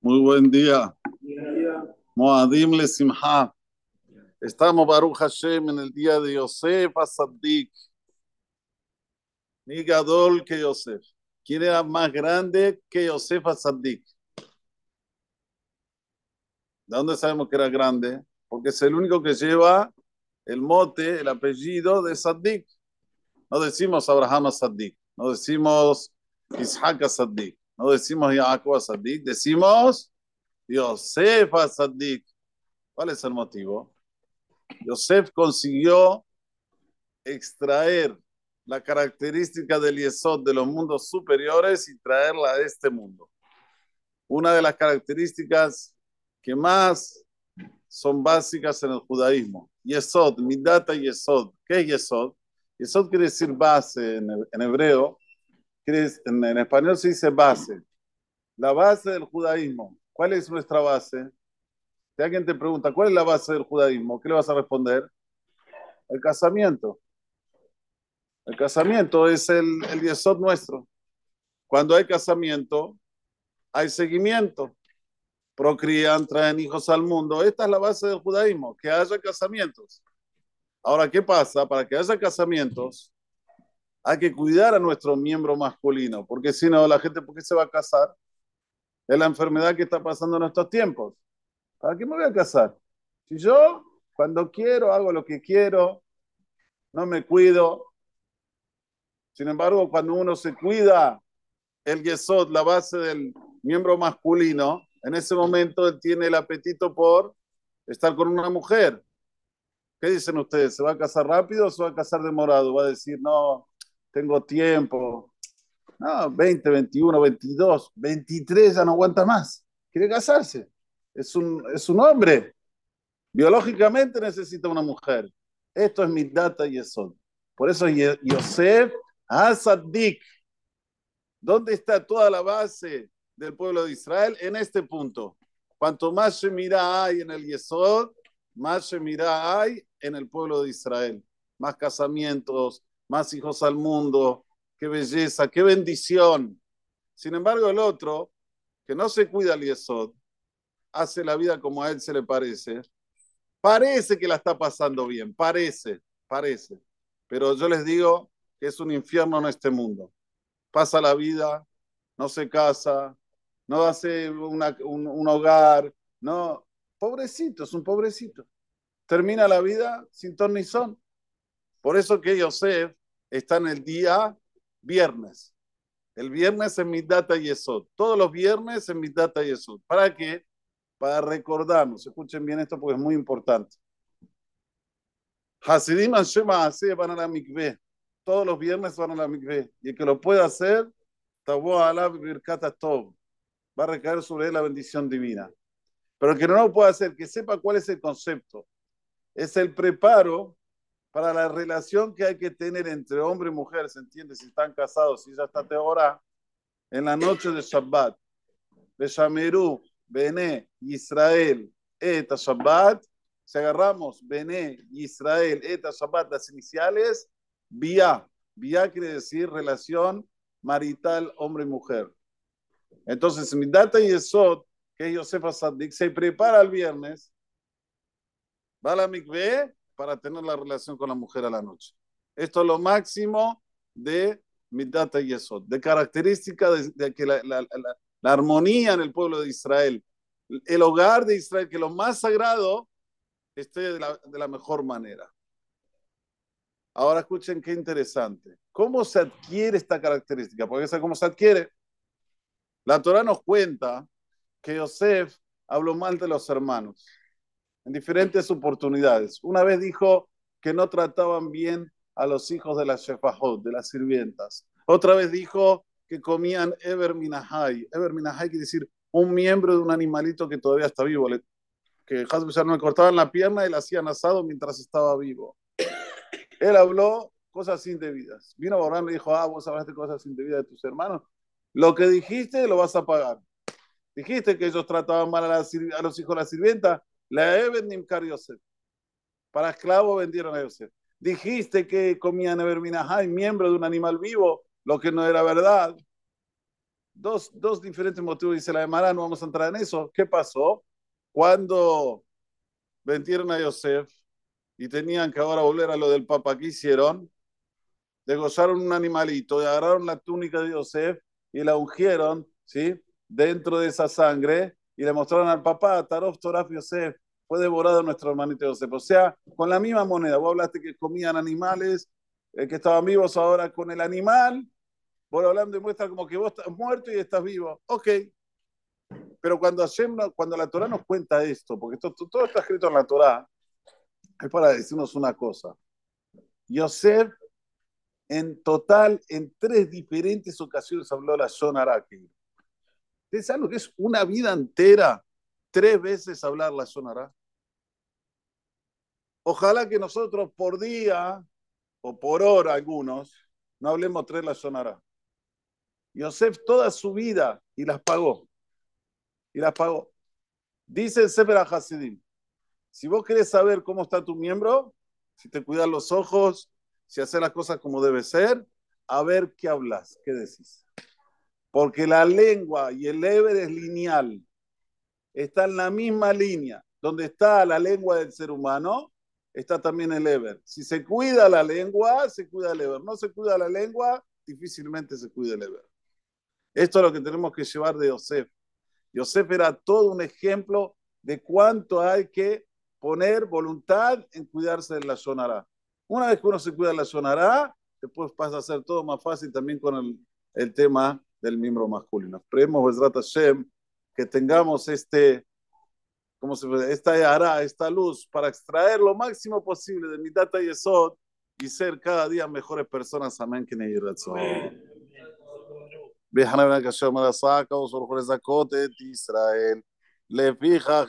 Muy buen día. Moadim le Simha. Estamos Baruch Hashem en el día de Yosef Asadik. Ni Gadol que Yosef. ¿Quién era más grande que Yosef Asadik? ¿De dónde sabemos que era grande? Porque es el único que lleva el mote, el apellido de Sadik. No decimos Abraham Asadik, no decimos Isaac Asadik, no decimos Jacob Asadik, decimos Yosef Asadik. ¿Cuál es el motivo? Yosef consiguió extraer la característica del Yesod de los mundos superiores y traerla a este mundo. Una de las características que más son básicas en el judaísmo. Yesod, Midata Yesod. ¿Qué es Yesod? Yesod quiere decir base en hebreo. En, en español se dice base. La base del judaísmo. ¿Cuál es nuestra base? Si alguien te pregunta, ¿cuál es la base del judaísmo? ¿Qué le vas a responder? El casamiento. El casamiento es el, el yesod nuestro. Cuando hay casamiento, hay seguimiento. Procrían, traen hijos al mundo. Esta es la base del judaísmo, que haya casamientos. Ahora, ¿qué pasa? Para que haya casamientos, hay que cuidar a nuestro miembro masculino, porque si no, la gente, ¿por qué se va a casar? Es la enfermedad que está pasando en estos tiempos. ¿Para qué me voy a casar? Si yo, cuando quiero, hago lo que quiero, no me cuido. Sin embargo, cuando uno se cuida el yesod, la base del miembro masculino, en ese momento él tiene el apetito por estar con una mujer. ¿Qué dicen ustedes? ¿Se va a casar rápido o se va a casar demorado? Va a decir, no, tengo tiempo. No, 20, 21, 22, 23, ya no aguanta más. Quiere casarse es un, es un hombre. Biológicamente necesita una mujer. Esto es mi data y eso. Por eso Yosef Hasadik. ¿Dónde está toda la base del pueblo de Israel? En este punto. Cuanto más mira hay en el Yesod, más mira hay en el pueblo de Israel. Más casamientos, más hijos al mundo. Qué belleza, qué bendición. Sin embargo, el otro, que no se cuida el Yesod, hace la vida como a él se le parece, parece que la está pasando bien, parece, parece. Pero yo les digo que es un infierno en este mundo. Pasa la vida, no se casa, no hace un, un, hogar, no. Pobrecito, es un pobrecito. Termina la vida sin ton ni son. Por eso que Yosef está en el día viernes. El viernes en mi data y eso. Todos los viernes en mi data y eso. ¿Para qué? para recordarnos, escuchen bien esto porque es muy importante. Hasidim van a la mikveh. Todos los viernes van a la mikveh. Y el que lo pueda hacer, va a recaer sobre él la bendición divina. Pero el que no lo pueda hacer, que sepa cuál es el concepto. Es el preparo para la relación que hay que tener entre hombre y mujer, ¿se entiende? Si están casados, si ya está ahora en la noche de Shabbat, de Shamerú, Bené, Israel, Eta Shabbat, si agarramos Bené, Israel, Eta Shabbat, las iniciales, Vía. Vía quiere decir relación marital hombre-mujer. Entonces, mi data y Esot, que Josefa Sadik, se prepara el viernes, va a la mikveh para tener la relación con la mujer a la noche. Esto es lo máximo de mi data y Esot, de característica de, que la, armonía en el pueblo de Israel, el hogar de Israel, que lo más sagrado esté de la, de la mejor manera. Ahora escuchen qué interesante. ¿Cómo se adquiere esta característica? Porque esa cómo se adquiere. La Torah nos cuenta que Yosef habló mal de los hermanos en diferentes oportunidades. Una vez dijo que no trataban bien a los hijos de las shefajot, de las sirvientas. Otra vez dijo que comían Eber Minahai. Eber Minahai quiere decir un miembro de un animalito que todavía está vivo. Le, que no le cortaban la pierna y le hacían asado mientras estaba vivo. Él habló cosas indebidas. Vino Borán y dijo, ah, vos hablaste cosas indebidas de tus hermanos. Lo que dijiste lo vas a pagar. Dijiste que ellos trataban mal a, a los hijos de la sirvienta. La Eben Nimkar Yosef. Para esclavo vendieron a Yosef. Dijiste que comían Eberminahai, miembro de un animal vivo, lo que no era verdad. dos, dos diferentes motivos, dice la Emara, no vamos a entrar en eso. ¿Qué pasó? Cuando vendieron a Yosef y tenían que ahora volver a lo del Papa, ¿qué hicieron? Degollaron un animalito, y agarraron la túnica de Yosef y la ungieron, ¿sí? Dentro de esa sangre y le mostraron al papá, Tarof Toraf Yosef, fue devorado nuestro hermanito Yosef. O sea, con la misma moneda, vos hablaste que comían animales, eh, que estaban vivos ahora con el animal, vos hablando y muestra como que vos estás muerto y estás vivo. Ok. Pero cuando, cuando la Torah nos cuenta esto, porque esto, todo está escrito en la Torah, es para decirnos una cosa. Yosef, en total, en tres diferentes ocasiones habló la Shonaraki. ¿Ustedes saben lo que es una vida entera? Tres veces hablar la Shonara. Ojalá que nosotros por día o por hora algunos no hablemos tres la Shonara. Yosef toda su vida y las pagó. Y las pagó. Dice el Sefer Hasidim, si vos querés saber cómo está tu miembro, si te cuidas los ojos, si haces las cosas como debe ser, a ver qué hablas, qué decís. Porque la lengua y el Eber es lineal. Está en la misma línea. Donde está la lengua del ser humano, está también el Eber. Si se cuida la lengua, se cuida el Eber. No se cuida la lengua, difícilmente se cuida el Eber. Esto es lo que tenemos que llevar de Yosef. Yosef era todo un ejemplo de cuánto hay que poner voluntad en cuidarse de la sonará. Una vez que uno se cuida de la sonará, después pasa a ser todo más fácil también con el, el tema del miembro masculino. Esperemos, Besrat Hashem, que tengamos este, ¿cómo se puede? Esta hará, esta luz, para extraer lo máximo posible de mi data y Esod y ser cada día mejores personas. Amén. Que ויחנה בן הקשר מרסקה וסורך לזכות את ישראל לפיכך